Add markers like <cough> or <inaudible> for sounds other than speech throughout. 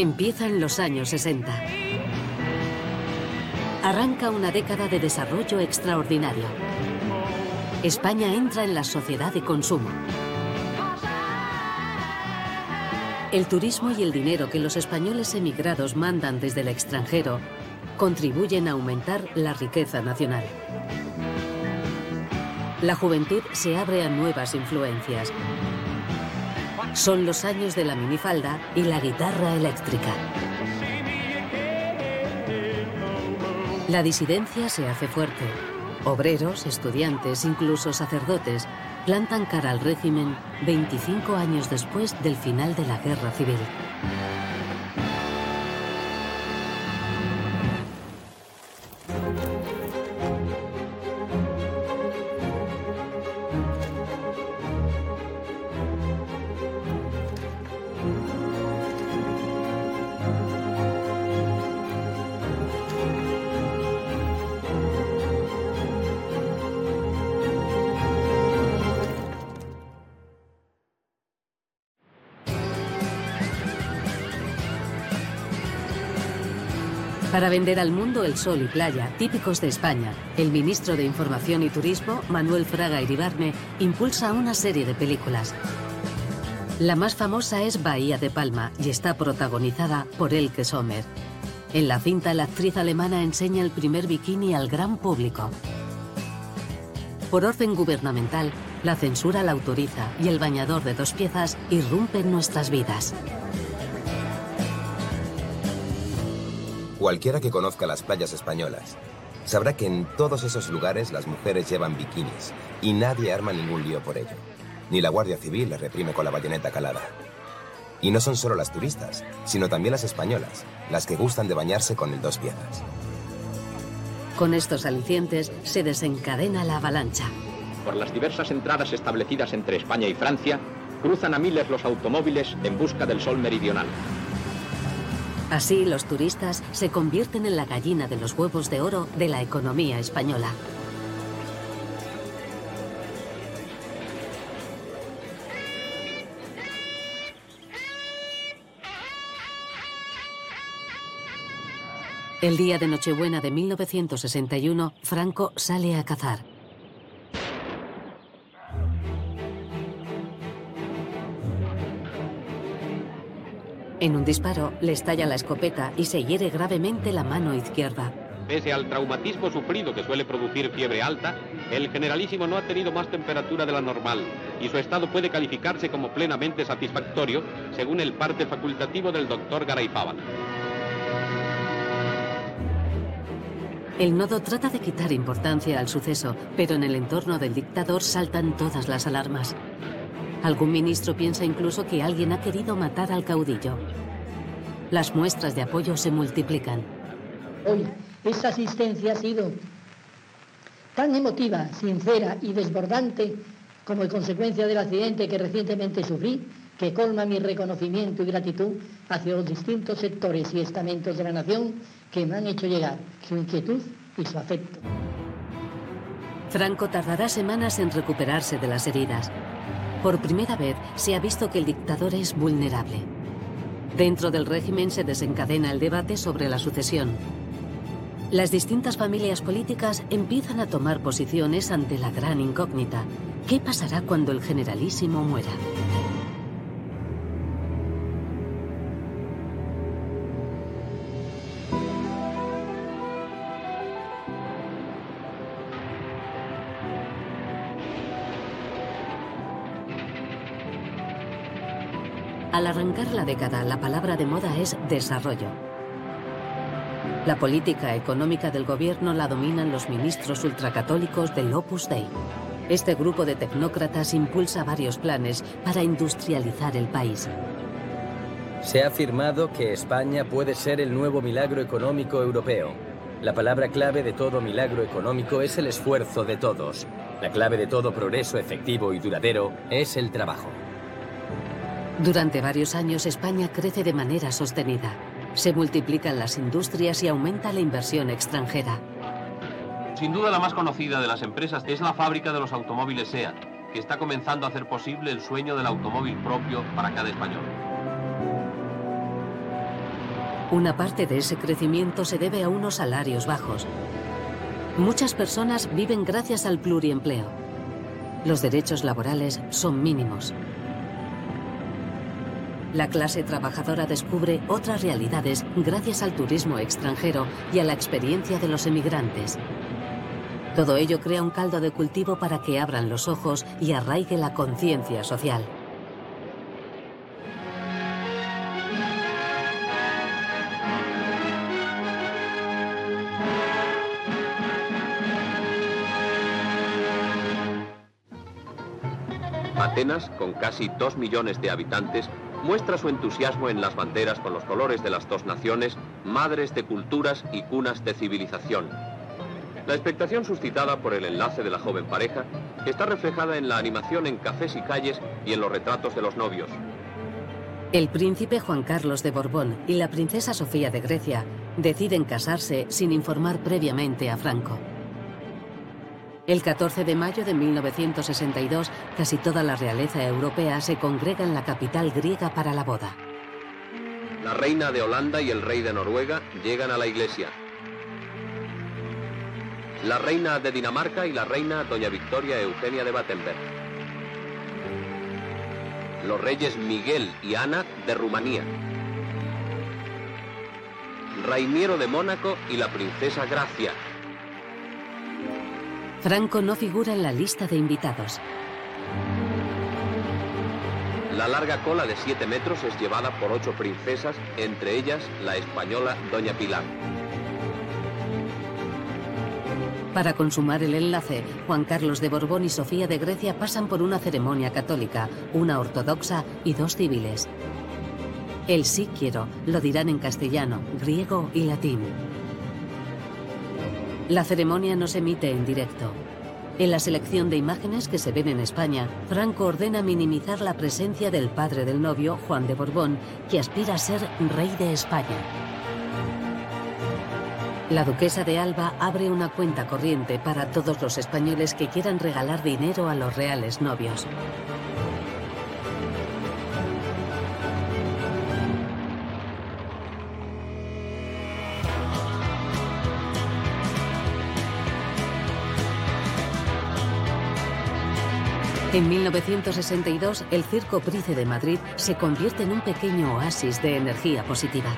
Empiezan los años 60. Arranca una década de desarrollo extraordinario. España entra en la sociedad de consumo. El turismo y el dinero que los españoles emigrados mandan desde el extranjero contribuyen a aumentar la riqueza nacional. La juventud se abre a nuevas influencias. Son los años de la minifalda y la guitarra eléctrica. La disidencia se hace fuerte. Obreros, estudiantes, incluso sacerdotes plantan cara al régimen 25 años después del final de la guerra civil. Vender al mundo el sol y playa, típicos de España, el ministro de Información y Turismo, Manuel Fraga Iribarne, impulsa una serie de películas. La más famosa es Bahía de Palma y está protagonizada por Elke Sommer. En la cinta, la actriz alemana enseña el primer bikini al gran público. Por orden gubernamental, la censura la autoriza y el bañador de dos piezas irrumpe en nuestras vidas. Cualquiera que conozca las playas españolas sabrá que en todos esos lugares las mujeres llevan bikinis y nadie arma ningún lío por ello. Ni la Guardia Civil les reprime con la bayoneta calada. Y no son solo las turistas, sino también las españolas, las que gustan de bañarse con el dos piezas. Con estos alicientes se desencadena la avalancha. Por las diversas entradas establecidas entre España y Francia, cruzan a miles los automóviles en busca del sol meridional. Así, los turistas se convierten en la gallina de los huevos de oro de la economía española. El día de Nochebuena de 1961, Franco sale a cazar. En un disparo le estalla la escopeta y se hiere gravemente la mano izquierda. Pese al traumatismo sufrido que suele producir fiebre alta, el generalísimo no ha tenido más temperatura de la normal y su estado puede calificarse como plenamente satisfactorio según el parte facultativo del doctor Garayzábal. El nodo trata de quitar importancia al suceso, pero en el entorno del dictador saltan todas las alarmas. Algún ministro piensa incluso que alguien ha querido matar al caudillo. Las muestras de apoyo se multiplican. Hoy esa asistencia ha sido tan emotiva, sincera y desbordante como consecuencia del accidente que recientemente sufrí, que colma mi reconocimiento y gratitud hacia los distintos sectores y estamentos de la nación que me han hecho llegar su inquietud y su afecto. Franco tardará semanas en recuperarse de las heridas. Por primera vez se ha visto que el dictador es vulnerable. Dentro del régimen se desencadena el debate sobre la sucesión. Las distintas familias políticas empiezan a tomar posiciones ante la gran incógnita. ¿Qué pasará cuando el generalísimo muera? Al arrancar la década, la palabra de moda es desarrollo. La política económica del gobierno la dominan los ministros ultracatólicos del Opus Dei. Este grupo de tecnócratas impulsa varios planes para industrializar el país. Se ha afirmado que España puede ser el nuevo milagro económico europeo. La palabra clave de todo milagro económico es el esfuerzo de todos. La clave de todo progreso efectivo y duradero es el trabajo. Durante varios años España crece de manera sostenida. Se multiplican las industrias y aumenta la inversión extranjera. Sin duda la más conocida de las empresas es la fábrica de los automóviles SEAT, que está comenzando a hacer posible el sueño del automóvil propio para cada español. Una parte de ese crecimiento se debe a unos salarios bajos. Muchas personas viven gracias al pluriempleo. Los derechos laborales son mínimos. La clase trabajadora descubre otras realidades gracias al turismo extranjero y a la experiencia de los emigrantes. Todo ello crea un caldo de cultivo para que abran los ojos y arraigue la conciencia social. Atenas, con casi dos millones de habitantes, muestra su entusiasmo en las banderas con los colores de las dos naciones, madres de culturas y cunas de civilización. La expectación suscitada por el enlace de la joven pareja está reflejada en la animación en cafés y calles y en los retratos de los novios. El príncipe Juan Carlos de Borbón y la princesa Sofía de Grecia deciden casarse sin informar previamente a Franco. El 14 de mayo de 1962, casi toda la realeza europea se congrega en la capital griega para la boda. La reina de Holanda y el rey de Noruega llegan a la iglesia. La reina de Dinamarca y la reina doña Victoria Eugenia de Battenberg. Los reyes Miguel y Ana de Rumanía. Rainiero de Mónaco y la princesa Gracia. Franco no figura en la lista de invitados. La larga cola de 7 metros es llevada por ocho princesas, entre ellas la española Doña Pilar. Para consumar el enlace, Juan Carlos de Borbón y Sofía de Grecia pasan por una ceremonia católica, una ortodoxa y dos civiles. El sí quiero lo dirán en castellano, griego y latín. La ceremonia no se emite en directo. En la selección de imágenes que se ven en España, Franco ordena minimizar la presencia del padre del novio, Juan de Borbón, que aspira a ser rey de España. La duquesa de Alba abre una cuenta corriente para todos los españoles que quieran regalar dinero a los reales novios. En 1962, el Circo Price de Madrid se convierte en un pequeño oasis de energía positiva.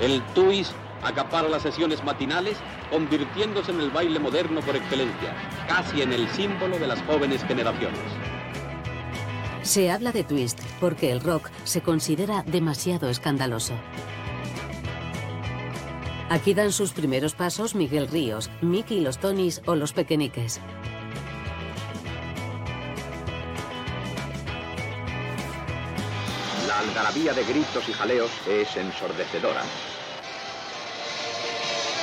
El twist acapara las sesiones matinales, convirtiéndose en el baile moderno por excelencia, casi en el símbolo de las jóvenes generaciones. Se habla de twist porque el rock se considera demasiado escandaloso. Aquí dan sus primeros pasos Miguel Ríos, Mickey y los Tonys o los Pequeñiques. Algarabía de gritos y jaleos es ensordecedora.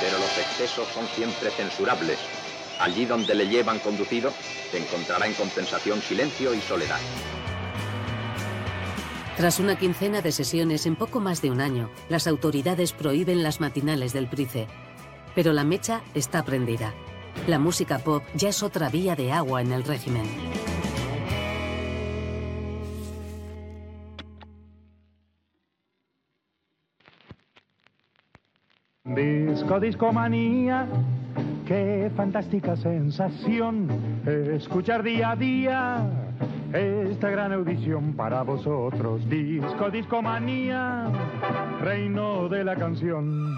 Pero los excesos son siempre censurables. Allí donde le llevan conducido, se encontrará en compensación silencio y soledad. Tras una quincena de sesiones en poco más de un año, las autoridades prohíben las matinales del Price. Pero la mecha está prendida. La música pop ya es otra vía de agua en el régimen. Disco, discomanía, qué fantástica sensación escuchar día a día esta gran audición para vosotros. Disco, discomanía, reino de la canción.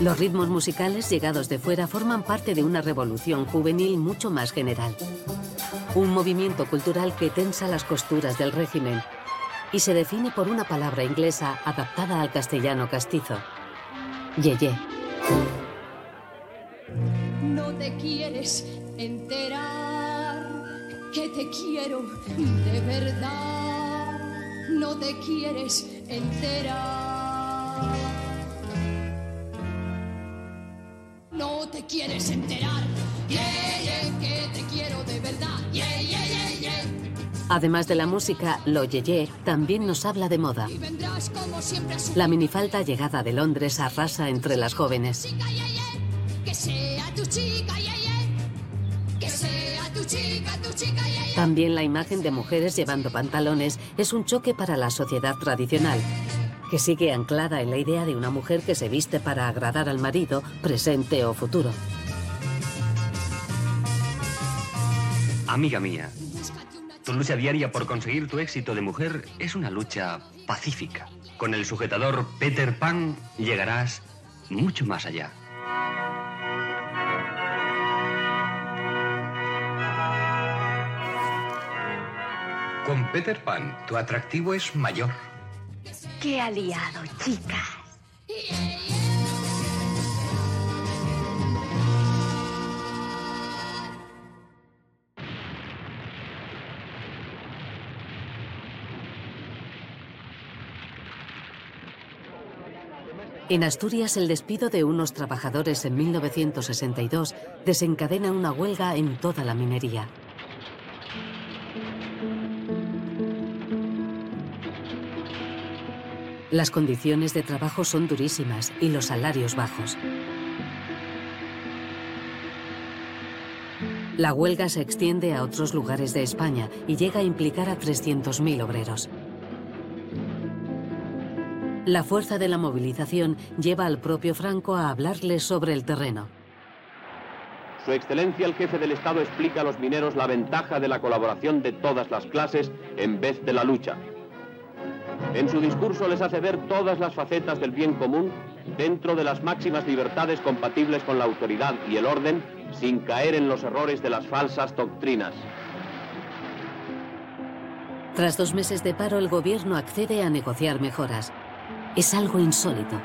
Los ritmos musicales llegados de fuera forman parte de una revolución juvenil mucho más general. Un movimiento cultural que tensa las costuras del régimen y se define por una palabra inglesa adaptada al castellano castizo. Yeye. No te quieres enterar que te quiero de verdad. No te quieres enterar. No te quieres enterar. Yeah, yeah, que te quiero de verdad. Yeah. Además de la música, lo yeye también nos habla de moda. La minifalda llegada de Londres arrasa entre las jóvenes. También la imagen de mujeres llevando pantalones es un choque para la sociedad tradicional, que sigue anclada en la idea de una mujer que se viste para agradar al marido, presente o futuro. Amiga mía, tu lucha diaria por conseguir tu éxito de mujer es una lucha pacífica. Con el sujetador Peter Pan llegarás mucho más allá. Con Peter Pan, tu atractivo es mayor. ¡Qué aliado, chicas! En Asturias, el despido de unos trabajadores en 1962 desencadena una huelga en toda la minería. Las condiciones de trabajo son durísimas y los salarios bajos. La huelga se extiende a otros lugares de España y llega a implicar a 300.000 obreros. La fuerza de la movilización lleva al propio Franco a hablarles sobre el terreno. Su excelencia el jefe del Estado explica a los mineros la ventaja de la colaboración de todas las clases en vez de la lucha. En su discurso les hace ver todas las facetas del bien común dentro de las máximas libertades compatibles con la autoridad y el orden sin caer en los errores de las falsas doctrinas. Tras dos meses de paro, el gobierno accede a negociar mejoras. Es algo insólito.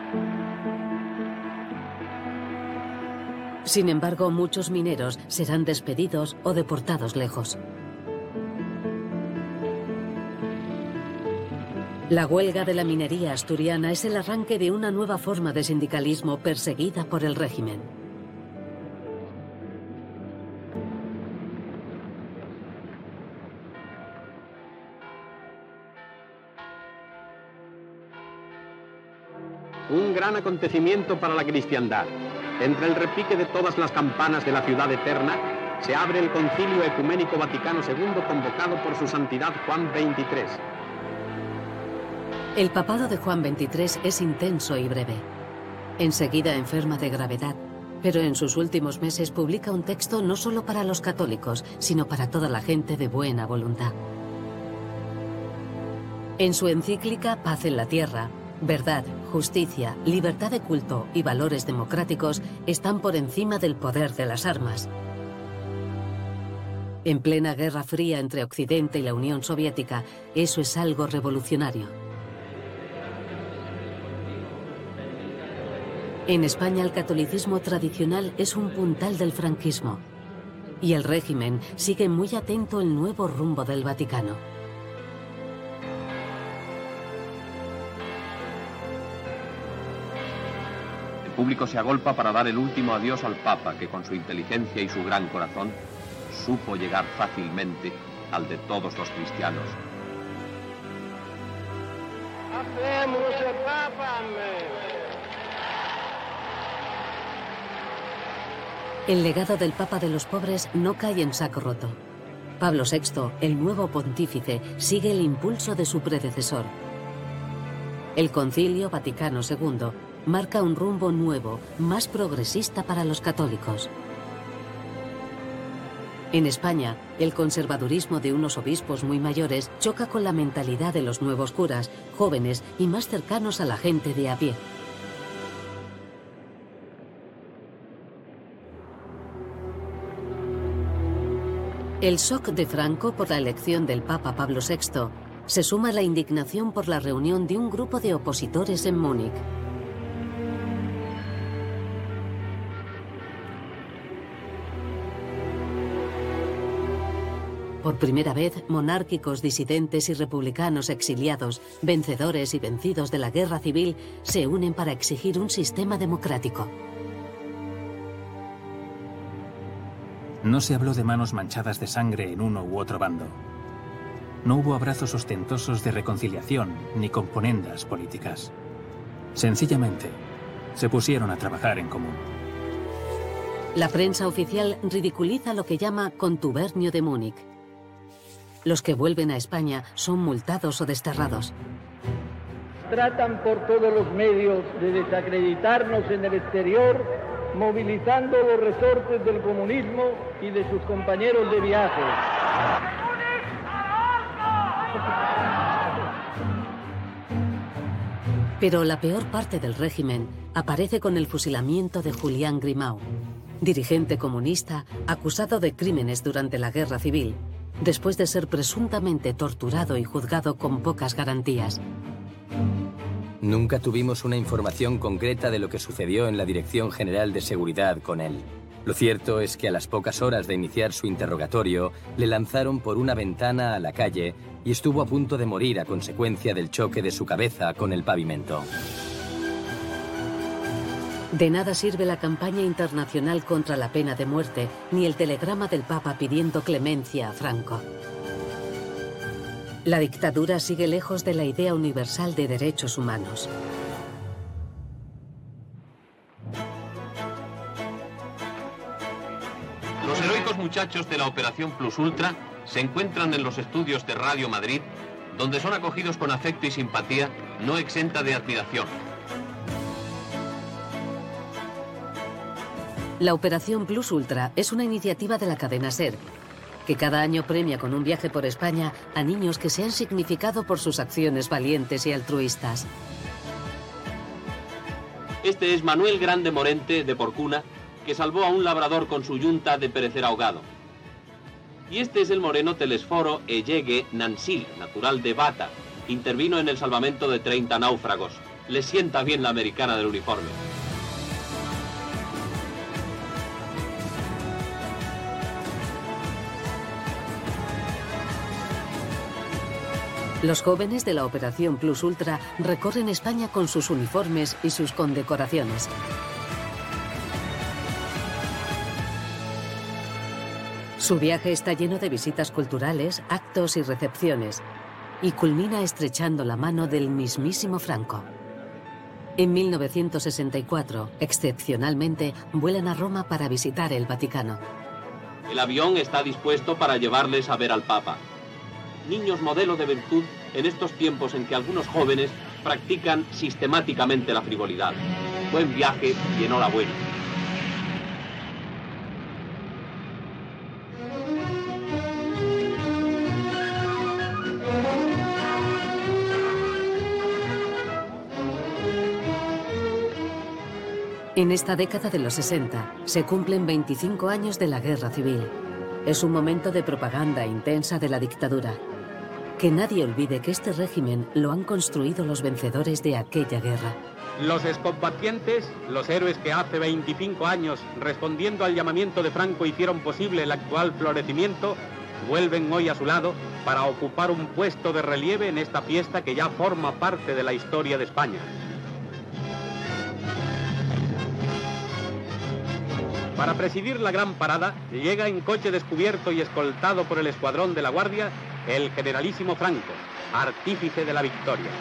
Sin embargo, muchos mineros serán despedidos o deportados lejos. La huelga de la minería asturiana es el arranque de una nueva forma de sindicalismo perseguida por el régimen. Gran acontecimiento para la cristiandad. Entre el repique de todas las campanas de la ciudad eterna, se abre el Concilio Ecuménico Vaticano II convocado por su santidad Juan XXIII. El papado de Juan XXIII es intenso y breve. Enseguida enferma de gravedad, pero en sus últimos meses publica un texto no solo para los católicos, sino para toda la gente de buena voluntad. En su encíclica Paz en la Tierra, verdad, justicia, libertad de culto y valores democráticos están por encima del poder de las armas. En plena Guerra Fría entre Occidente y la Unión Soviética, eso es algo revolucionario. En España el catolicismo tradicional es un puntal del franquismo y el régimen sigue muy atento el nuevo rumbo del Vaticano. Público se agolpa para dar el último adiós al Papa, que con su inteligencia y su gran corazón supo llegar fácilmente al de todos los cristianos. El legado del Papa de los pobres no cae en saco roto. Pablo VI, el nuevo pontífice, sigue el impulso de su predecesor. El Concilio Vaticano II marca un rumbo nuevo, más progresista para los católicos. En España, el conservadurismo de unos obispos muy mayores choca con la mentalidad de los nuevos curas, jóvenes y más cercanos a la gente de a pie. El shock de Franco por la elección del Papa Pablo VI se suma a la indignación por la reunión de un grupo de opositores en Múnich. Por primera vez, monárquicos disidentes y republicanos exiliados, vencedores y vencidos de la guerra civil, se unen para exigir un sistema democrático. No se habló de manos manchadas de sangre en uno u otro bando. No hubo abrazos ostentosos de reconciliación ni componendas políticas. Sencillamente, se pusieron a trabajar en común. La prensa oficial ridiculiza lo que llama contubernio de Múnich. Los que vuelven a España son multados o desterrados. Tratan por todos los medios de desacreditarnos en el exterior, movilizando los resortes del comunismo y de sus compañeros de viaje. Pero la peor parte del régimen aparece con el fusilamiento de Julián Grimau, dirigente comunista acusado de crímenes durante la Guerra Civil, después de ser presuntamente torturado y juzgado con pocas garantías. Nunca tuvimos una información concreta de lo que sucedió en la Dirección General de Seguridad con él. Lo cierto es que a las pocas horas de iniciar su interrogatorio, le lanzaron por una ventana a la calle y estuvo a punto de morir a consecuencia del choque de su cabeza con el pavimento. De nada sirve la campaña internacional contra la pena de muerte, ni el telegrama del Papa pidiendo clemencia a Franco. La dictadura sigue lejos de la idea universal de derechos humanos. Los heroicos muchachos de la Operación Plus Ultra se encuentran en los estudios de Radio Madrid, donde son acogidos con afecto y simpatía, no exenta de admiración. La Operación Plus Ultra es una iniciativa de la cadena SER, que cada año premia con un viaje por España a niños que se han significado por sus acciones valientes y altruistas. Este es Manuel Grande Morente, de Porcuna, que salvó a un labrador con su yunta de perecer ahogado. Y este es el moreno Telesforo Ellegue Nansil, natural de Bata. Intervino en el salvamento de 30 náufragos. Le sienta bien la americana del uniforme. Los jóvenes de la Operación Plus Ultra recorren España con sus uniformes y sus condecoraciones. Su viaje está lleno de visitas culturales, actos y recepciones, y culmina estrechando la mano del mismísimo Franco. En 1964, excepcionalmente, vuelan a Roma para visitar el Vaticano. El avión está dispuesto para llevarles a ver al Papa. Niños modelo de virtud en estos tiempos en que algunos jóvenes practican sistemáticamente la frivolidad. Buen viaje y enhorabuena. En esta década de los 60 se cumplen 25 años de la Guerra Civil. Es un momento de propaganda intensa de la dictadura. Que nadie olvide que este régimen lo han construido los vencedores de aquella guerra. Los excombatientes, los héroes que hace 25 años, respondiendo al llamamiento de Franco, hicieron posible el actual florecimiento, vuelven hoy a su lado para ocupar un puesto de relieve en esta fiesta que ya forma parte de la historia de España. Para presidir la gran parada, llega en coche descubierto y escoltado por el escuadrón de la Guardia el generalísimo Franco, artífice de la victoria.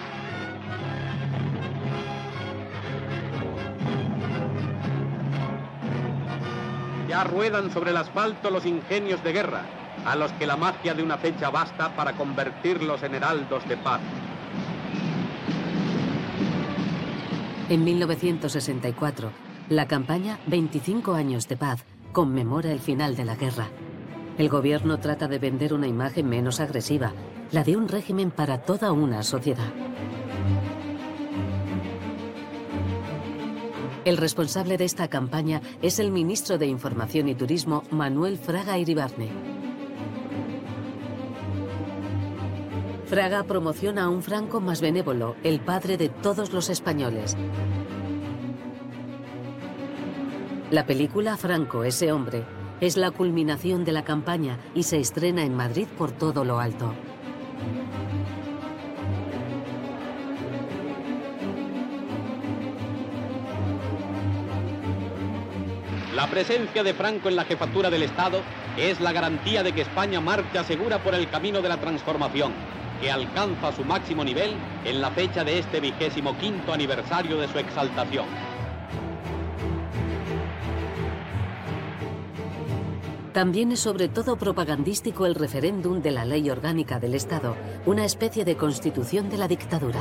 Ya ruedan sobre el asfalto los ingenios de guerra, a los que la magia de una fecha basta para convertirlos en heraldos de paz. En 1964, la campaña 25 años de paz conmemora el final de la guerra. El gobierno trata de vender una imagen menos agresiva, la de un régimen para toda una sociedad. El responsable de esta campaña es el ministro de Información y Turismo, Manuel Fraga Iribarne. Fraga promociona a un Franco más benévolo, el padre de todos los españoles. La película Franco, ese hombre, es la culminación de la campaña y se estrena en Madrid por todo lo alto. La presencia de Franco en la jefatura del Estado es la garantía de que España marcha segura por el camino de la transformación, que alcanza su máximo nivel en la fecha de este vigésimo quinto aniversario de su exaltación. También es sobre todo propagandístico el referéndum de la ley orgánica del Estado, una especie de constitución de la dictadura.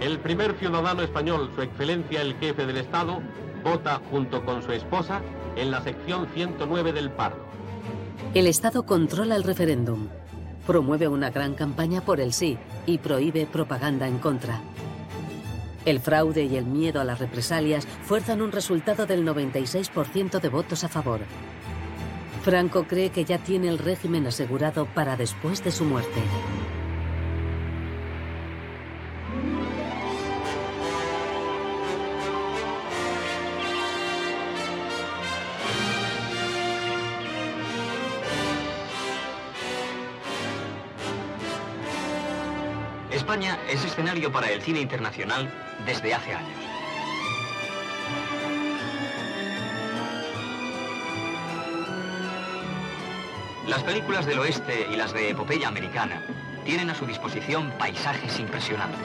El primer ciudadano español, su excelencia el jefe del Estado, vota junto con su esposa en la sección 109 del paro. El Estado controla el referéndum, promueve una gran campaña por el sí y prohíbe propaganda en contra. El fraude y el miedo a las represalias fuerzan un resultado del 96% de votos a favor. Franco cree que ya tiene el régimen asegurado para después de su muerte. España es escenario para el cine internacional desde hace años. Las películas del oeste y las de epopeya americana tienen a su disposición paisajes impresionantes.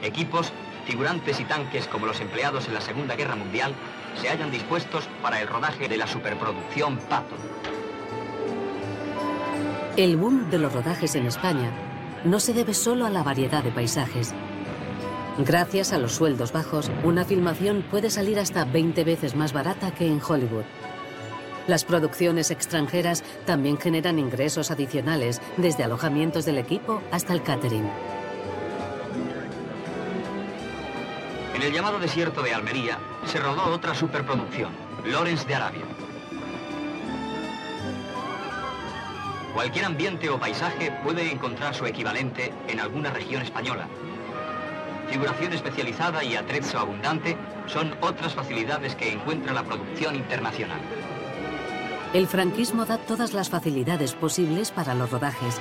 Equipos, figurantes y tanques como los empleados en la Segunda Guerra Mundial se hallan dispuestos para el rodaje de la superproducción Patton. El boom de los rodajes en España no se debe solo a la variedad de paisajes. Gracias a los sueldos bajos, una filmación puede salir hasta 20 veces más barata que en Hollywood. Las producciones extranjeras también generan ingresos adicionales, desde alojamientos del equipo hasta el catering. En el llamado desierto de Almería se rodó otra superproducción, Lawrence de Arabia. Cualquier ambiente o paisaje puede encontrar su equivalente en alguna región española. Figuración especializada y atrezzo abundante son otras facilidades que encuentra la producción internacional. El franquismo da todas las facilidades posibles para los rodajes.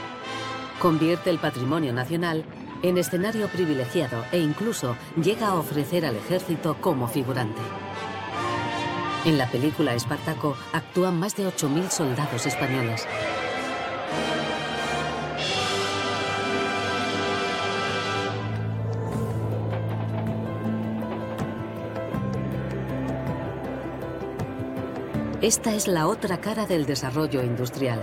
Convierte el patrimonio nacional en escenario privilegiado e incluso llega a ofrecer al ejército como figurante. En la película Espartaco actúan más de 8.000 soldados españoles. Esta es la otra cara del desarrollo industrial.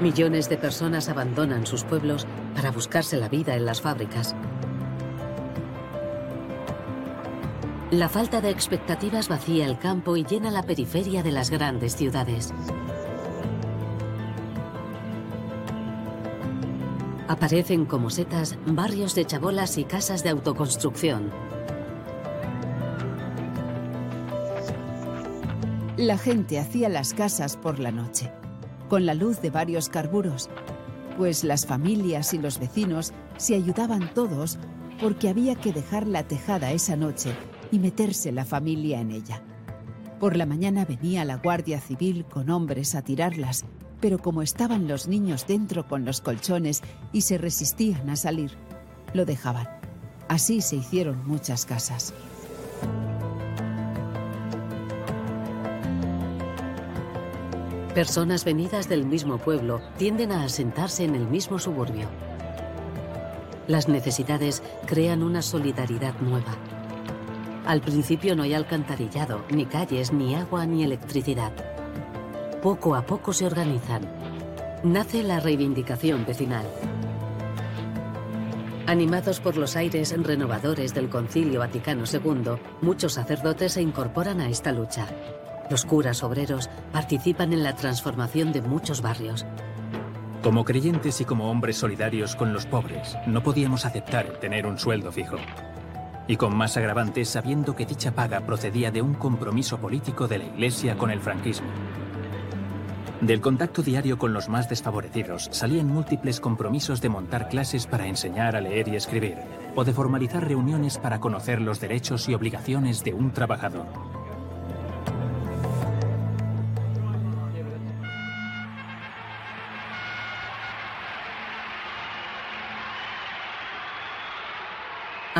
Millones de personas abandonan sus pueblos para buscarse la vida en las fábricas. La falta de expectativas vacía el campo y llena la periferia de las grandes ciudades. Aparecen como setas barrios de chabolas y casas de autoconstrucción. La gente hacía las casas por la noche, con la luz de varios carburos, pues las familias y los vecinos se ayudaban todos porque había que dejar la tejada esa noche y meterse la familia en ella. Por la mañana venía la Guardia Civil con hombres a tirarlas, pero como estaban los niños dentro con los colchones y se resistían a salir, lo dejaban. Así se hicieron muchas casas. Personas venidas del mismo pueblo tienden a asentarse en el mismo suburbio. Las necesidades crean una solidaridad nueva. Al principio no hay alcantarillado, ni calles, ni agua, ni electricidad. Poco a poco se organizan. Nace la reivindicación vecinal. Animados por los aires renovadores del Concilio Vaticano II, muchos sacerdotes se incorporan a esta lucha. Los curas obreros participan en la transformación de muchos barrios. Como creyentes y como hombres solidarios con los pobres, no podíamos aceptar tener un sueldo fijo. Y con más agravantes sabiendo que dicha paga procedía de un compromiso político de la Iglesia con el franquismo. Del contacto diario con los más desfavorecidos salían múltiples compromisos de montar clases para enseñar a leer y escribir, o de formalizar reuniones para conocer los derechos y obligaciones de un trabajador.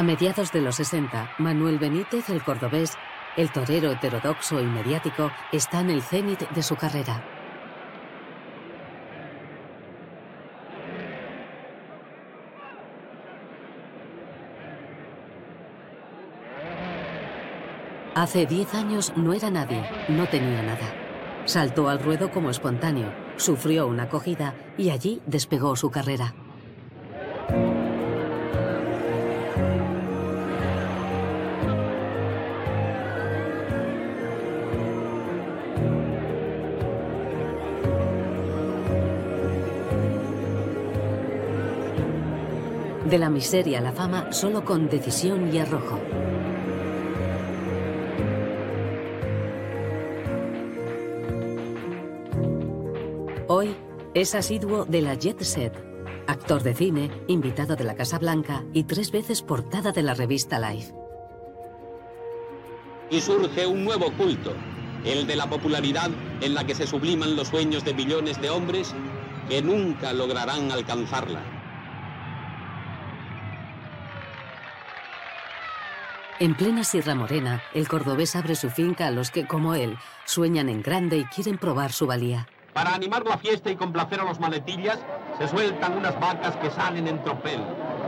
A mediados de los 60, Manuel Benítez, el cordobés, el torero heterodoxo y mediático, está en el cenit de su carrera. Hace 10 años no era nadie, no tenía nada. Saltó al ruedo como espontáneo, sufrió una acogida y allí despegó su carrera. De la miseria a la fama solo con decisión y arrojo. Hoy es asiduo de la Jet Set, actor de cine, invitado de la Casa Blanca y tres veces portada de la revista Life. Y surge un nuevo culto, el de la popularidad en la que se subliman los sueños de millones de hombres que nunca lograrán alcanzarla. En plena Sierra Morena, el cordobés abre su finca a los que, como él, sueñan en grande y quieren probar su valía. Para animar la fiesta y complacer a los maletillas, se sueltan unas vacas que salen en tropel.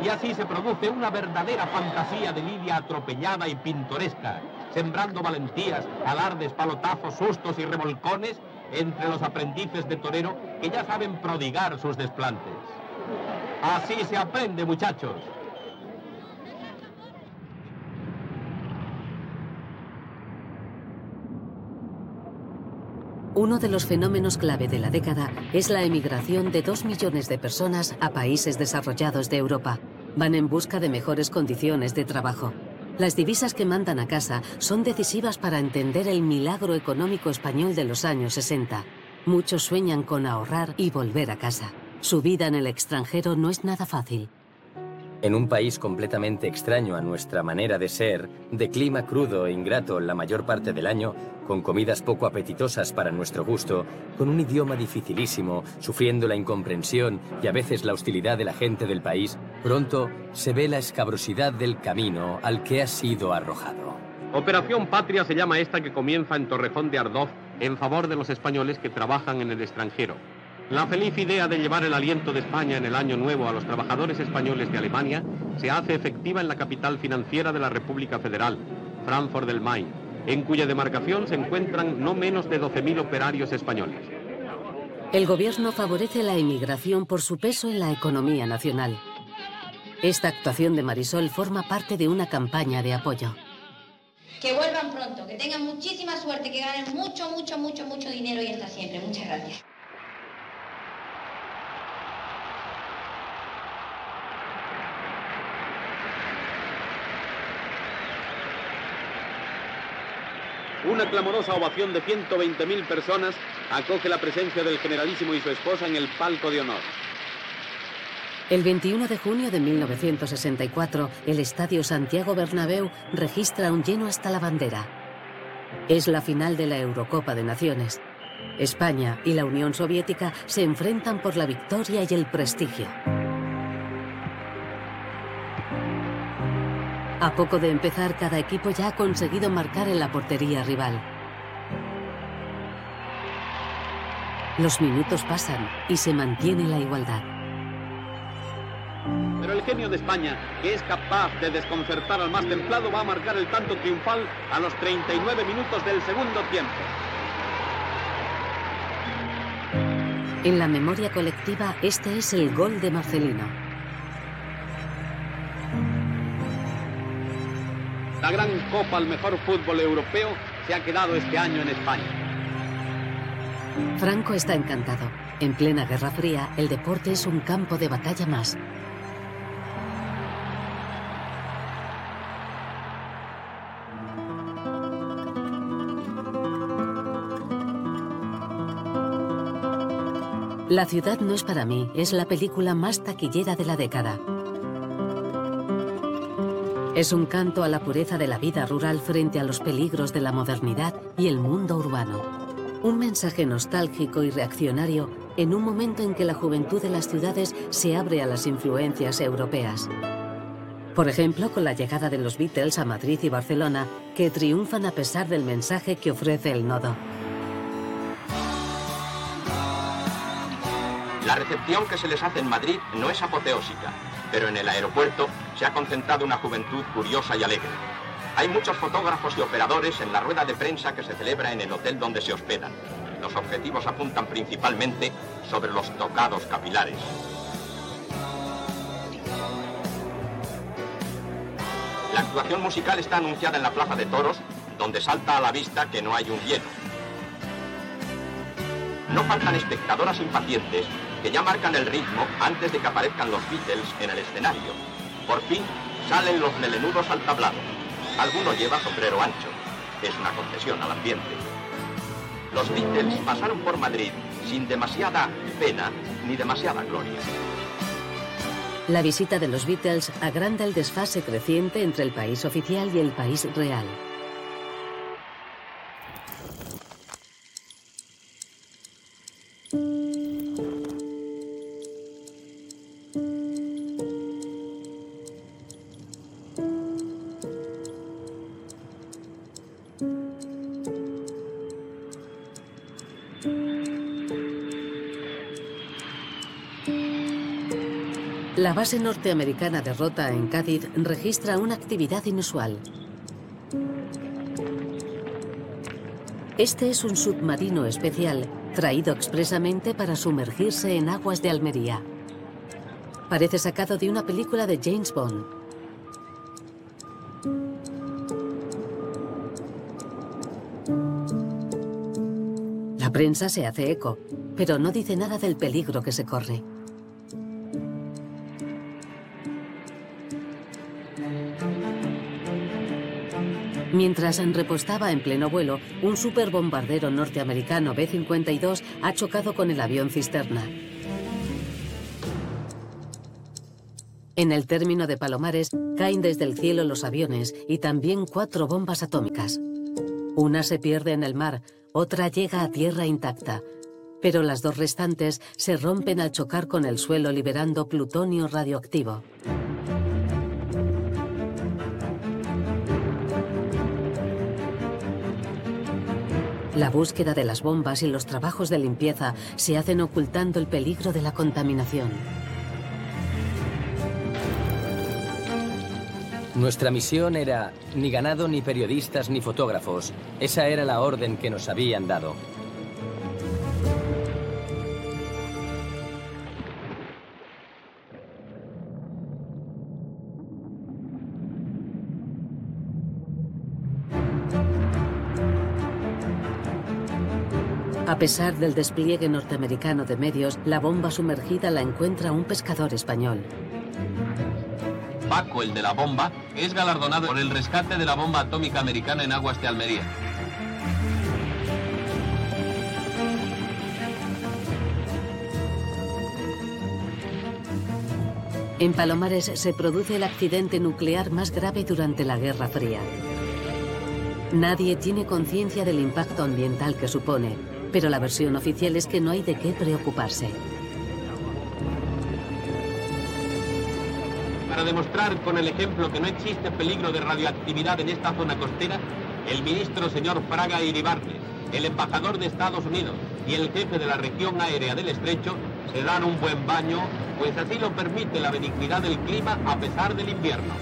Y así se produce una verdadera fantasía de lidia atropellada y pintoresca, sembrando valentías, alardes, palotazos, sustos y revolcones entre los aprendices de torero que ya saben prodigar sus desplantes. Así se aprende, muchachos. Uno de los fenómenos clave de la década es la emigración de dos millones de personas a países desarrollados de Europa. Van en busca de mejores condiciones de trabajo. Las divisas que mandan a casa son decisivas para entender el milagro económico español de los años 60. Muchos sueñan con ahorrar y volver a casa. Su vida en el extranjero no es nada fácil. En un país completamente extraño a nuestra manera de ser, de clima crudo e ingrato la mayor parte del año, con comidas poco apetitosas para nuestro gusto, con un idioma dificilísimo, sufriendo la incomprensión y a veces la hostilidad de la gente del país, pronto se ve la escabrosidad del camino al que ha sido arrojado. Operación Patria se llama esta que comienza en Torrejón de Ardoz en favor de los españoles que trabajan en el extranjero. La feliz idea de llevar el aliento de España en el año nuevo a los trabajadores españoles de Alemania se hace efectiva en la capital financiera de la República Federal, Frankfurt del Main, en cuya demarcación se encuentran no menos de 12.000 operarios españoles. El gobierno favorece la emigración por su peso en la economía nacional. Esta actuación de Marisol forma parte de una campaña de apoyo. Que vuelvan pronto, que tengan muchísima suerte, que ganen mucho, mucho, mucho, mucho dinero y hasta siempre. Muchas gracias. Una clamorosa ovación de 120.000 personas acoge la presencia del generalísimo y su esposa en el palco de honor. El 21 de junio de 1964, el Estadio Santiago Bernabéu registra un lleno hasta la bandera. Es la final de la Eurocopa de Naciones. España y la Unión Soviética se enfrentan por la victoria y el prestigio. A poco de empezar, cada equipo ya ha conseguido marcar en la portería rival. Los minutos pasan y se mantiene la igualdad. Pero el genio de España, que es capaz de desconcertar al más templado, va a marcar el tanto triunfal a los 39 minutos del segundo tiempo. En la memoria colectiva, este es el gol de Marcelino. La gran copa al mejor fútbol europeo se ha quedado este año en España. Franco está encantado. En plena Guerra Fría, el deporte es un campo de batalla más. La ciudad no es para mí, es la película más taquillera de la década. Es un canto a la pureza de la vida rural frente a los peligros de la modernidad y el mundo urbano. Un mensaje nostálgico y reaccionario en un momento en que la juventud de las ciudades se abre a las influencias europeas. Por ejemplo, con la llegada de los Beatles a Madrid y Barcelona, que triunfan a pesar del mensaje que ofrece el nodo. La recepción que se les hace en Madrid no es apoteósica, pero en el aeropuerto se ha concentrado una juventud curiosa y alegre. Hay muchos fotógrafos y operadores en la rueda de prensa que se celebra en el hotel donde se hospedan. Los objetivos apuntan principalmente sobre los tocados capilares. La actuación musical está anunciada en la Plaza de Toros, donde salta a la vista que no hay un lleno. No faltan espectadoras impacientes que ya marcan el ritmo antes de que aparezcan los Beatles en el escenario. Por fin salen los melenudos al tablado. Alguno lleva sombrero ancho. Es una concesión al ambiente. Los Beatles pasaron por Madrid sin demasiada pena ni demasiada gloria. La visita de los Beatles agranda el desfase creciente entre el país oficial y el país real. La base norteamericana de Rota en Cádiz registra una actividad inusual. Este es un submarino especial traído expresamente para sumergirse en aguas de Almería. Parece sacado de una película de James Bond. La prensa se hace eco, pero no dice nada del peligro que se corre. Mientras repostaba en pleno vuelo, un superbombardero norteamericano B-52 ha chocado con el avión cisterna. En el término de Palomares caen desde el cielo los aviones y también cuatro bombas atómicas. Una se pierde en el mar, otra llega a tierra intacta, pero las dos restantes se rompen al chocar con el suelo liberando plutonio radioactivo. La búsqueda de las bombas y los trabajos de limpieza se hacen ocultando el peligro de la contaminación. Nuestra misión era ni ganado, ni periodistas, ni fotógrafos. Esa era la orden que nos habían dado. A pesar del despliegue norteamericano de medios, la bomba sumergida la encuentra un pescador español. Paco, el de la bomba, es galardonado por el rescate de la bomba atómica americana en aguas de Almería. En Palomares se produce el accidente nuclear más grave durante la Guerra Fría. Nadie tiene conciencia del impacto ambiental que supone, pero la versión oficial es que no hay de qué preocuparse. Para demostrar con el ejemplo que no existe peligro de radioactividad en esta zona costera, el ministro señor Fraga Iribarne, el embajador de Estados Unidos y el jefe de la región aérea del estrecho se dan un buen baño, pues así lo permite la benignidad del clima a pesar del invierno.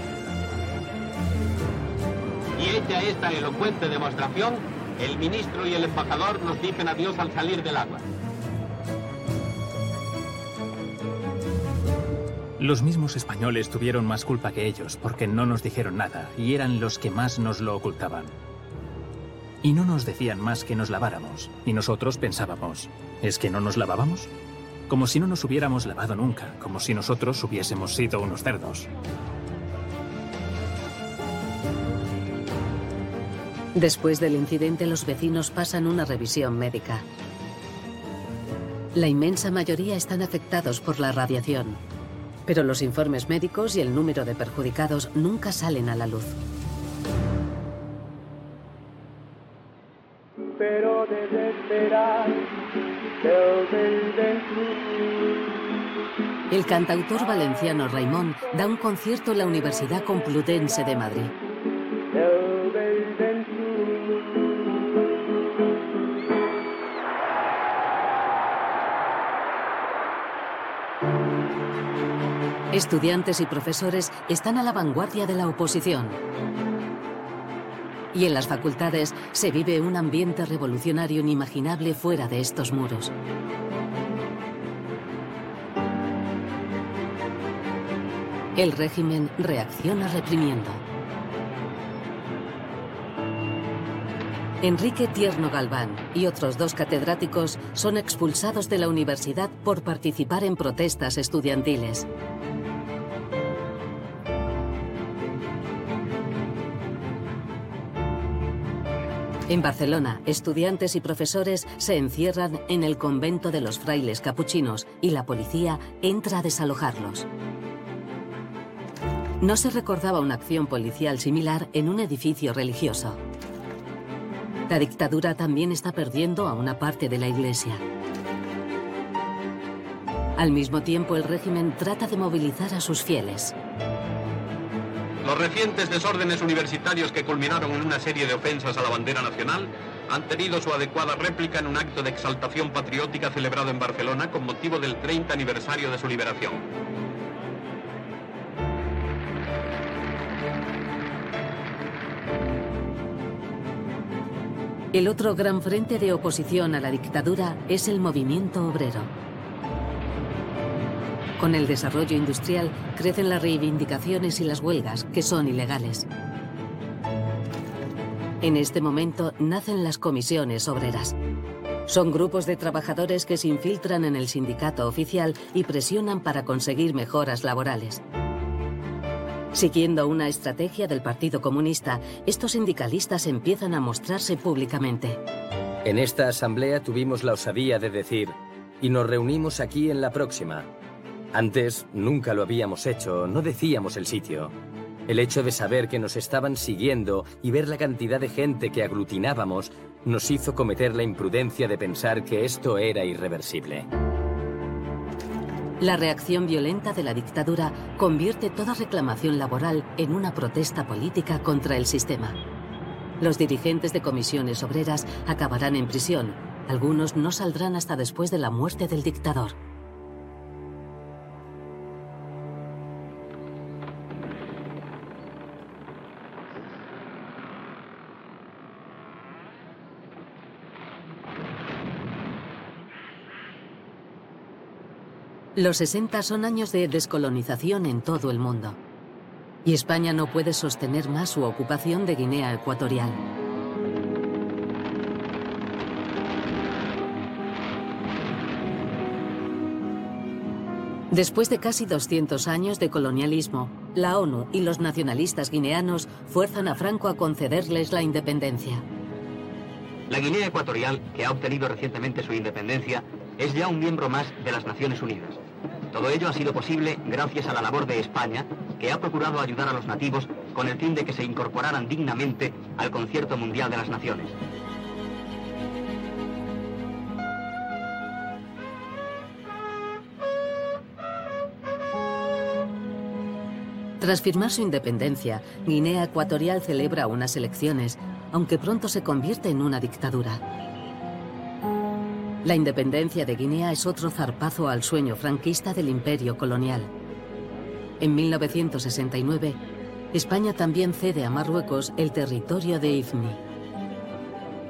Y hecha esta elocuente demostración, el ministro y el embajador nos dicen adiós al salir del agua. Los mismos españoles tuvieron más culpa que ellos porque no nos dijeron nada y eran los que más nos lo ocultaban. Y no nos decían más que nos laváramos. Y nosotros pensábamos, ¿es que no nos lavábamos? Como si no nos hubiéramos lavado nunca, como si nosotros hubiésemos sido unos cerdos. Después del incidente, los vecinos pasan una revisión médica. La inmensa mayoría están afectados por la radiación, pero los informes médicos y el número de perjudicados nunca salen a la luz. Pero desesperar El cantautor valenciano Raimón da un concierto en la Universidad Complutense de Madrid. Estudiantes y profesores están a la vanguardia de la oposición. Y en las facultades se vive un ambiente revolucionario inimaginable fuera de estos muros. El régimen reacciona reprimiendo. Enrique Tierno Galván y otros dos catedráticos son expulsados de la universidad por participar en protestas estudiantiles. En Barcelona, estudiantes y profesores se encierran en el convento de los frailes capuchinos y la policía entra a desalojarlos. No se recordaba una acción policial similar en un edificio religioso. La dictadura también está perdiendo a una parte de la iglesia. Al mismo tiempo, el régimen trata de movilizar a sus fieles. Los recientes desórdenes universitarios que culminaron en una serie de ofensas a la bandera nacional han tenido su adecuada réplica en un acto de exaltación patriótica celebrado en Barcelona con motivo del 30 aniversario de su liberación. El otro gran frente de oposición a la dictadura es el movimiento obrero. Con el desarrollo industrial crecen las reivindicaciones y las huelgas, que son ilegales. En este momento nacen las comisiones obreras. Son grupos de trabajadores que se infiltran en el sindicato oficial y presionan para conseguir mejoras laborales. Siguiendo una estrategia del Partido Comunista, estos sindicalistas empiezan a mostrarse públicamente. En esta asamblea tuvimos la osadía de decir, y nos reunimos aquí en la próxima. Antes nunca lo habíamos hecho, no decíamos el sitio. El hecho de saber que nos estaban siguiendo y ver la cantidad de gente que aglutinábamos nos hizo cometer la imprudencia de pensar que esto era irreversible. La reacción violenta de la dictadura convierte toda reclamación laboral en una protesta política contra el sistema. Los dirigentes de comisiones obreras acabarán en prisión. Algunos no saldrán hasta después de la muerte del dictador. Los 60 son años de descolonización en todo el mundo. Y España no puede sostener más su ocupación de Guinea Ecuatorial. Después de casi 200 años de colonialismo, la ONU y los nacionalistas guineanos fuerzan a Franco a concederles la independencia. La Guinea Ecuatorial, que ha obtenido recientemente su independencia, es ya un miembro más de las Naciones Unidas. Todo ello ha sido posible gracias a la labor de España, que ha procurado ayudar a los nativos con el fin de que se incorporaran dignamente al concierto mundial de las naciones. Tras firmar su independencia, Guinea Ecuatorial celebra unas elecciones, aunque pronto se convierte en una dictadura. La independencia de Guinea es otro zarpazo al sueño franquista del imperio colonial. En 1969, España también cede a Marruecos el territorio de Ifni.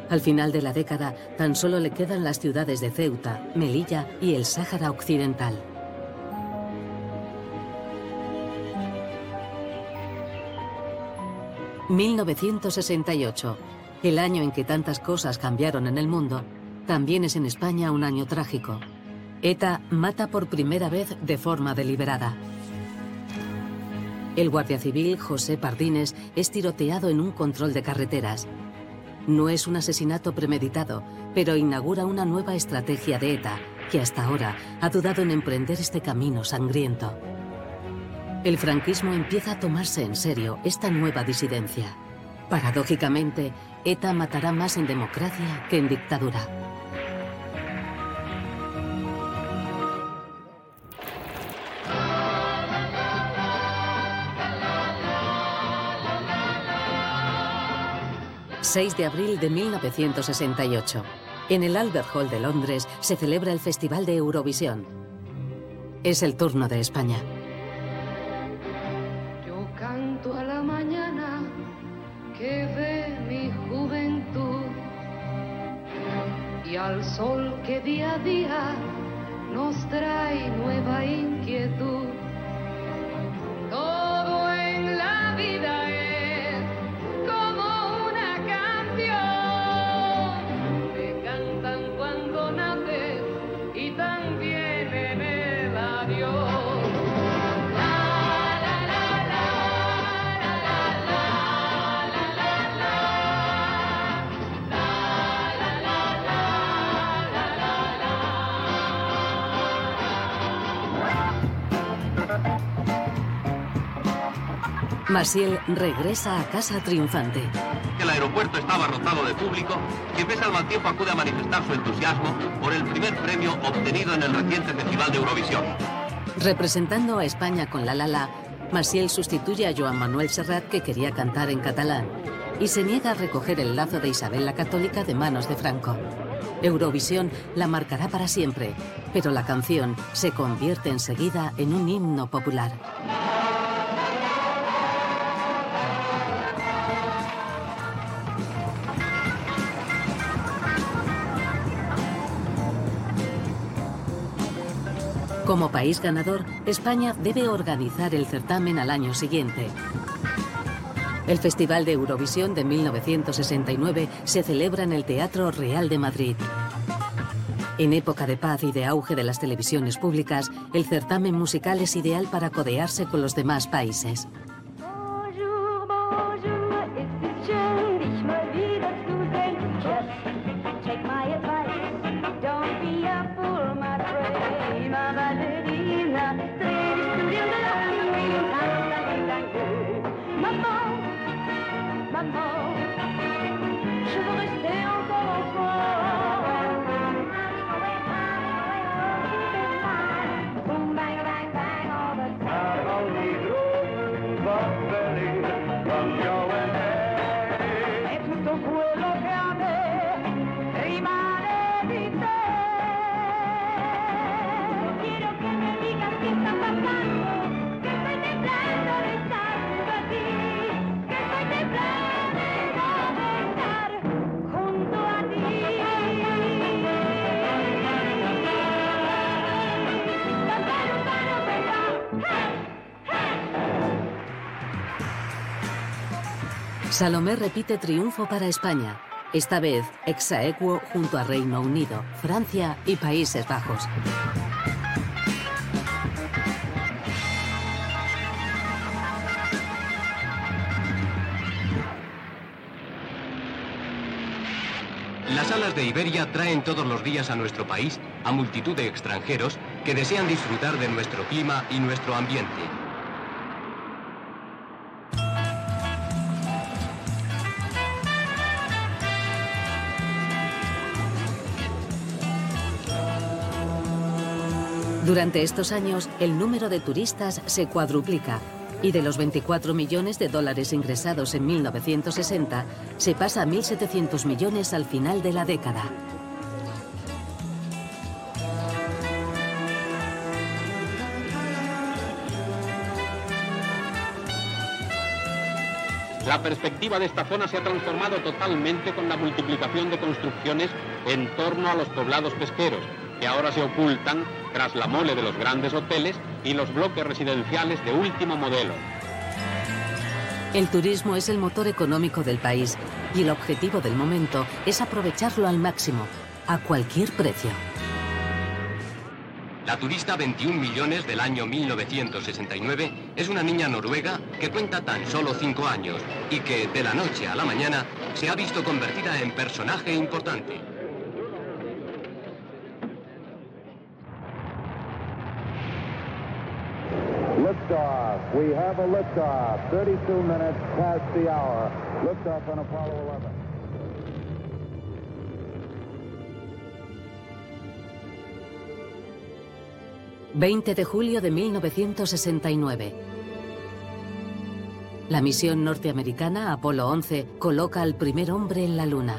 Al final de la década, tan solo le quedan las ciudades de Ceuta, Melilla y el Sáhara Occidental. «1968, el año en que tantas cosas cambiaron en el mundo, también es en España un año trágico. ETA mata por primera vez de forma deliberada. El guardia civil José Pardines es tiroteado en un control de carreteras. No es un asesinato premeditado, pero inaugura una nueva estrategia de ETA, que hasta ahora ha dudado en emprender este camino sangriento. El franquismo empieza a tomarse en serio esta nueva disidencia. Paradójicamente, ETA matará más en democracia que en dictadura. 6 de abril de 1968. En el Albert Hall de Londres se celebra el Festival de Eurovisión. Es el turno de España. Maciel regresa a casa triunfante. El aeropuerto estaba abarrotado de público que pese al mal tiempo acude a manifestar su entusiasmo por el primer premio obtenido en el reciente Festival de Eurovisión. Representando a España con La La La, Maciel sustituye a Joan Manuel Serrat que quería cantar en catalán y se niega a recoger el lazo de Isabel la Católica de manos de Franco. Eurovisión la marcará para siempre, pero la canción se convierte enseguida en un himno popular. Como país ganador, España debe organizar el certamen al año siguiente. El Festival de Eurovisión de 1969 se celebra en el Teatro Real de Madrid. En época de paz y de auge de las televisiones públicas, el certamen musical es ideal para codearse con los demás países. Salomé repite triunfo para España, esta vez exaequo junto a Reino Unido, Francia y Países Bajos. Las alas de Iberia traen todos los días a nuestro país a multitud de extranjeros que desean disfrutar de nuestro clima y nuestro ambiente. Durante estos años, el número de turistas se cuadruplica y de los 24 millones de dólares ingresados en 1960 se pasa a 1.700 millones al final de la década. La perspectiva de esta zona se ha transformado totalmente con la multiplicación de construcciones en torno a los poblados pesqueros, que ahora se ocultan tras la mole de los grandes hoteles y los bloques residenciales de último modelo. El turismo es el motor económico del país y el objetivo del momento es aprovecharlo al máximo, a cualquier precio. La turista 21 millones del año 1969 es una niña noruega que cuenta tan solo 5 años y que de la noche a la mañana se ha visto convertida en personaje importante. Liftoff. We have a liftoff. 32 minutes past the hour. Liftoff on Apollo 11. 20 de julio de 1969. La misión norteamericana Apolo 11 coloca al primer hombre en la Luna.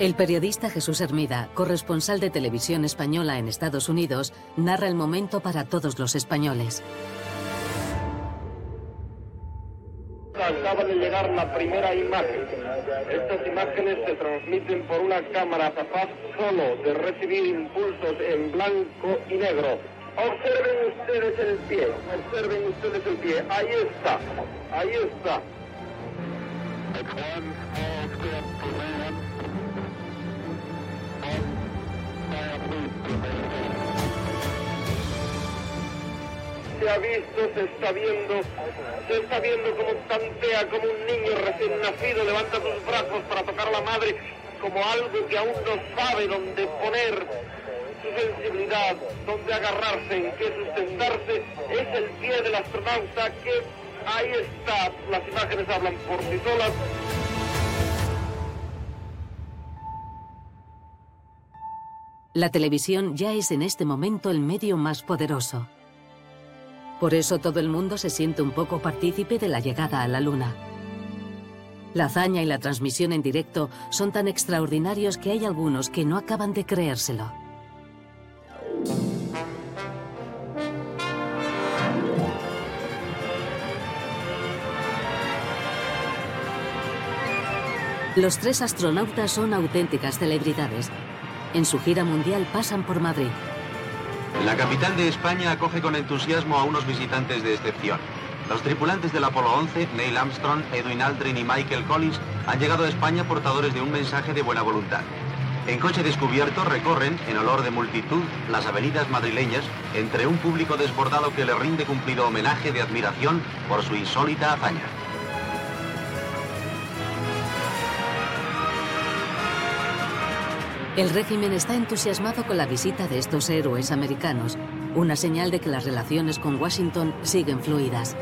El periodista Jesús Hermida, corresponsal de televisión española en Estados Unidos, narra el momento para todos los españoles. acaba de llegar la primera imagen. Estas imágenes se transmiten por una cámara capaz solo de recibir impulsos en blanco y negro. Observen ustedes el pie, observen ustedes el pie. Ahí está, ahí está. Se ha visto, se está viendo, se está viendo como tantea como un niño recién nacido, levanta sus brazos para tocar a la madre como algo que aún no sabe dónde poner su sensibilidad, dónde agarrarse, en qué sustentarse, es el pie del astronauta que ahí está, las imágenes hablan por sí solas. La televisión ya es en este momento el medio más poderoso. Por eso todo el mundo se siente un poco partícipe de la llegada a la Luna. La hazaña y la transmisión en directo son tan extraordinarios que hay algunos que no acaban de creérselo. Los tres astronautas son auténticas celebridades. En su gira mundial pasan por Madrid. La capital de España acoge con entusiasmo a unos visitantes de excepción. Los tripulantes del Apolo 11, Neil Armstrong, Edwin Aldrin y Michael Collins, han llegado a España portadores de un mensaje de buena voluntad. En coche descubierto recorren, en olor de multitud, las avenidas madrileñas entre un público desbordado que le rinde cumplido homenaje de admiración por su insólita hazaña. El régimen está entusiasmado con la visita de estos héroes americanos, una señal de que las relaciones con Washington siguen fluidas.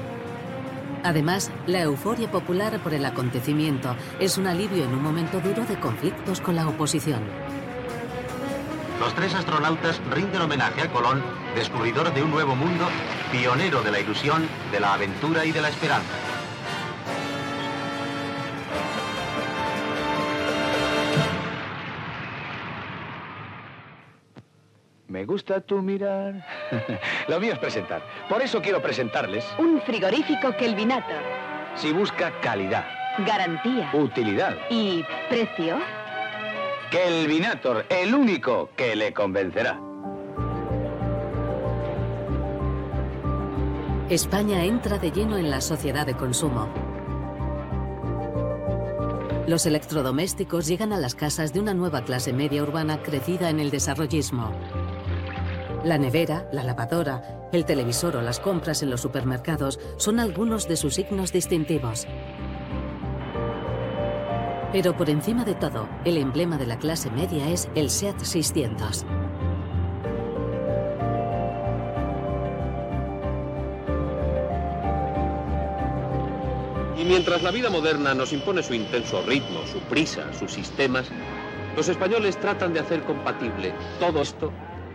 Además, la euforia popular por el acontecimiento es un alivio en un momento duro de conflictos con la oposición. Los tres astronautas rinden homenaje a Colón, descubridor de un nuevo mundo, pionero de la ilusión, de la aventura y de la esperanza. Me gusta tu mirar. <laughs> Lo mío es presentar. Por eso quiero presentarles. Un frigorífico Kelvinator. Si busca calidad, Garantía. utilidad. ¿Y precio? Kelvinator, el único que le convencerá. España entra de lleno en la sociedad de consumo. Los electrodomésticos llegan a las casas de una nueva clase media urbana crecida en el desarrollismo. La nevera, la lavadora, el televisor o las compras en los supermercados son algunos de sus signos distintivos. Pero por encima de todo, el emblema de la clase media es el SEAT 600. Y mientras la vida moderna nos impone su intenso ritmo, su prisa, sus sistemas, los españoles tratan de hacer compatible todo esto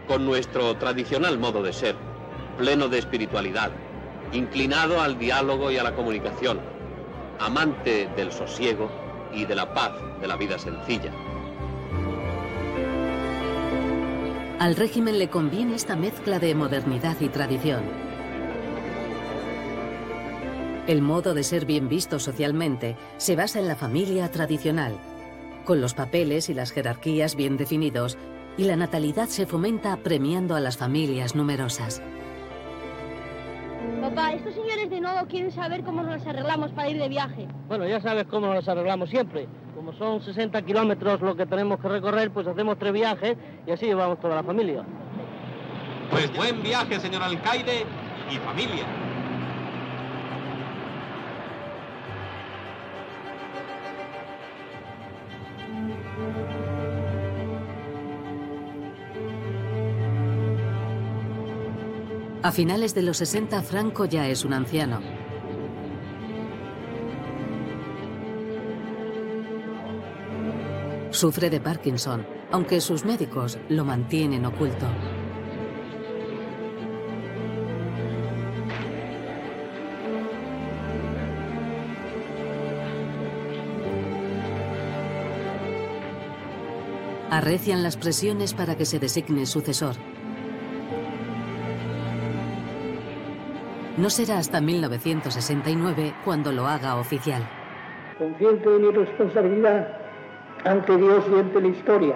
con nuestro tradicional modo de ser, pleno de espiritualidad, inclinado al diálogo y a la comunicación, amante del sosiego y de la paz de la vida sencilla. Al régimen le conviene esta mezcla de modernidad y tradición. El modo de ser bien visto socialmente se basa en la familia tradicional, con los papeles y las jerarquías bien definidos, y la natalidad se fomenta premiando a las familias numerosas. Papá, estos señores de nuevo quieren saber cómo nos arreglamos para ir de viaje. Bueno, ya sabes cómo nos arreglamos siempre. Como son 60 kilómetros lo que tenemos que recorrer, pues hacemos tres viajes y así llevamos toda la familia. Pues buen viaje, señor alcaide y familia. A finales de los 60, Franco ya es un anciano. Sufre de Parkinson, aunque sus médicos lo mantienen oculto. Arrecian las presiones para que se designe sucesor. No será hasta 1969 cuando lo haga oficial. Consciente de mi responsabilidad ante Dios y ante la historia,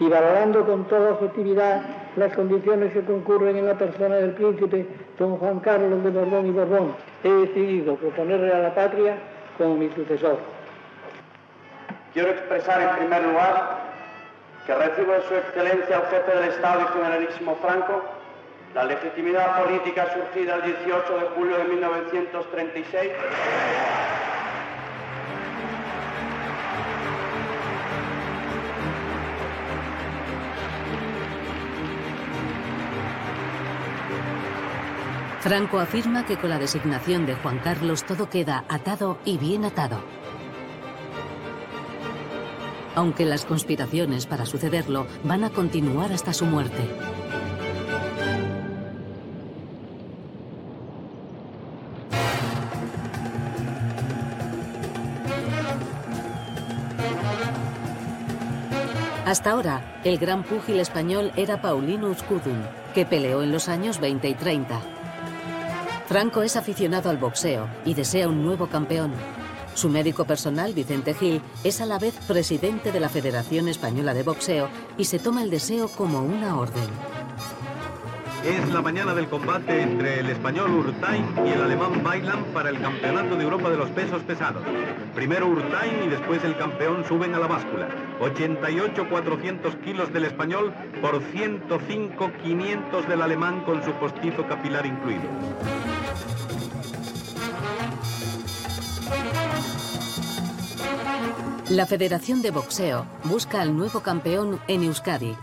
y valorando con toda objetividad las condiciones que concurren en la persona del príncipe don Juan Carlos de Borbón y Borbón, he decidido proponerle a la patria como mi sucesor. Quiero expresar en primer lugar que recibo de su excelencia el jefe del Estado y generalísimo Franco la legitimidad política surgida el 18 de julio de 1936 Franco afirma que con la designación de Juan Carlos todo queda atado y bien atado. Aunque las conspiraciones para sucederlo van a continuar hasta su muerte. Hasta ahora, el gran púgil español era Paulino Uzcudun, que peleó en los años 20 y 30. Franco es aficionado al boxeo y desea un nuevo campeón. Su médico personal, Vicente Gil, es a la vez presidente de la Federación Española de Boxeo y se toma el deseo como una orden. Es la mañana del combate entre el español Urtain y el alemán Bailan para el Campeonato de Europa de los Pesos Pesados. Primero Urtain y después el campeón suben a la báscula. 88-400 kilos del español por 105-500 del alemán con su postizo capilar incluido. La Federación de Boxeo busca al nuevo campeón en Euskadi.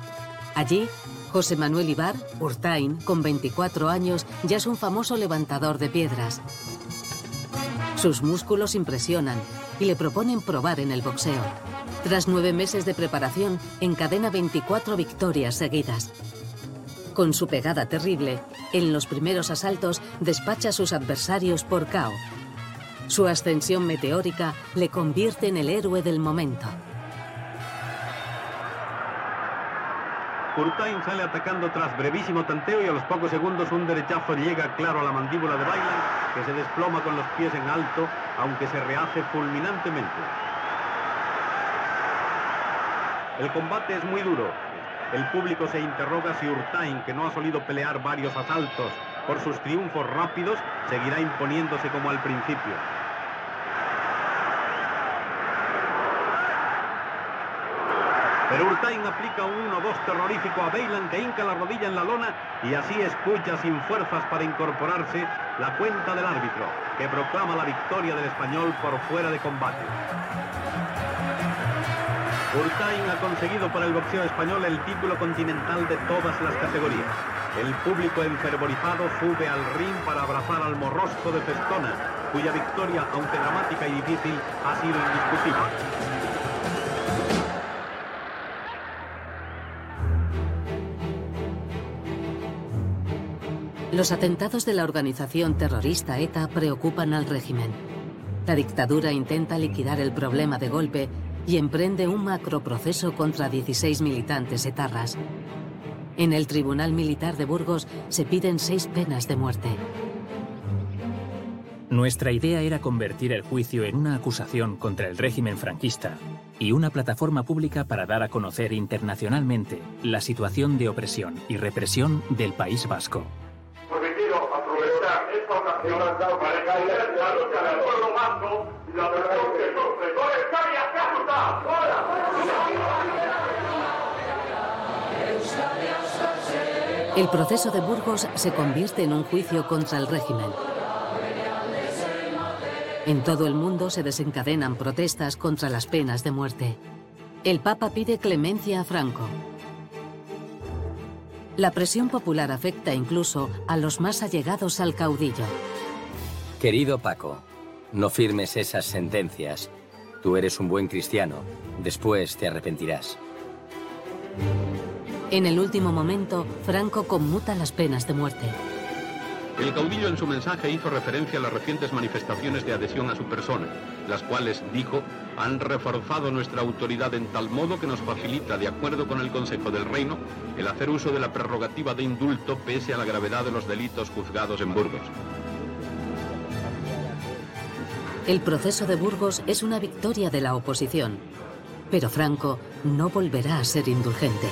Allí, José Manuel Ibar, Urtain, con 24 años, ya es un famoso levantador de piedras. Sus músculos impresionan y le proponen probar en el boxeo. Tras nueve meses de preparación, encadena 24 victorias seguidas. Con su pegada terrible, en los primeros asaltos despacha a sus adversarios por KO. Su ascensión meteórica le convierte en el héroe del momento. Urtain sale atacando tras brevísimo tanteo y a los pocos segundos un derechazo llega claro a la mandíbula de Bailan, que se desploma con los pies en alto, aunque se rehace fulminantemente. El combate es muy duro. El público se interroga si Urtain, que no ha solido pelear varios asaltos por sus triunfos rápidos, seguirá imponiéndose como al principio. Pero Urtain aplica un 1-2 terrorífico a Bailan que hinca la rodilla en la lona y así escucha sin fuerzas para incorporarse la cuenta del árbitro, que proclama la victoria del español por fuera de combate. Urtain ha conseguido para el boxeo español el título continental de todas las categorías. El público enfervorizado sube al ring para abrazar al morrosco de Festona, cuya victoria, aunque dramática y difícil, ha sido indiscutible. Los atentados de la organización terrorista ETA preocupan al régimen. La dictadura intenta liquidar el problema de golpe y emprende un macroproceso contra 16 militantes etarras. En el Tribunal Militar de Burgos se piden seis penas de muerte. Nuestra idea era convertir el juicio en una acusación contra el régimen franquista y una plataforma pública para dar a conocer internacionalmente la situación de opresión y represión del País Vasco. El proceso de Burgos se convierte en un juicio contra el régimen. En todo el mundo se desencadenan protestas contra las penas de muerte. El Papa pide clemencia a Franco. La presión popular afecta incluso a los más allegados al caudillo. Querido Paco, no firmes esas sentencias. Tú eres un buen cristiano. Después te arrepentirás. En el último momento, Franco conmuta las penas de muerte. El caudillo en su mensaje hizo referencia a las recientes manifestaciones de adhesión a su persona, las cuales, dijo, han reforzado nuestra autoridad en tal modo que nos facilita, de acuerdo con el Consejo del Reino, el hacer uso de la prerrogativa de indulto pese a la gravedad de los delitos juzgados en Burgos. El proceso de Burgos es una victoria de la oposición, pero Franco no volverá a ser indulgente.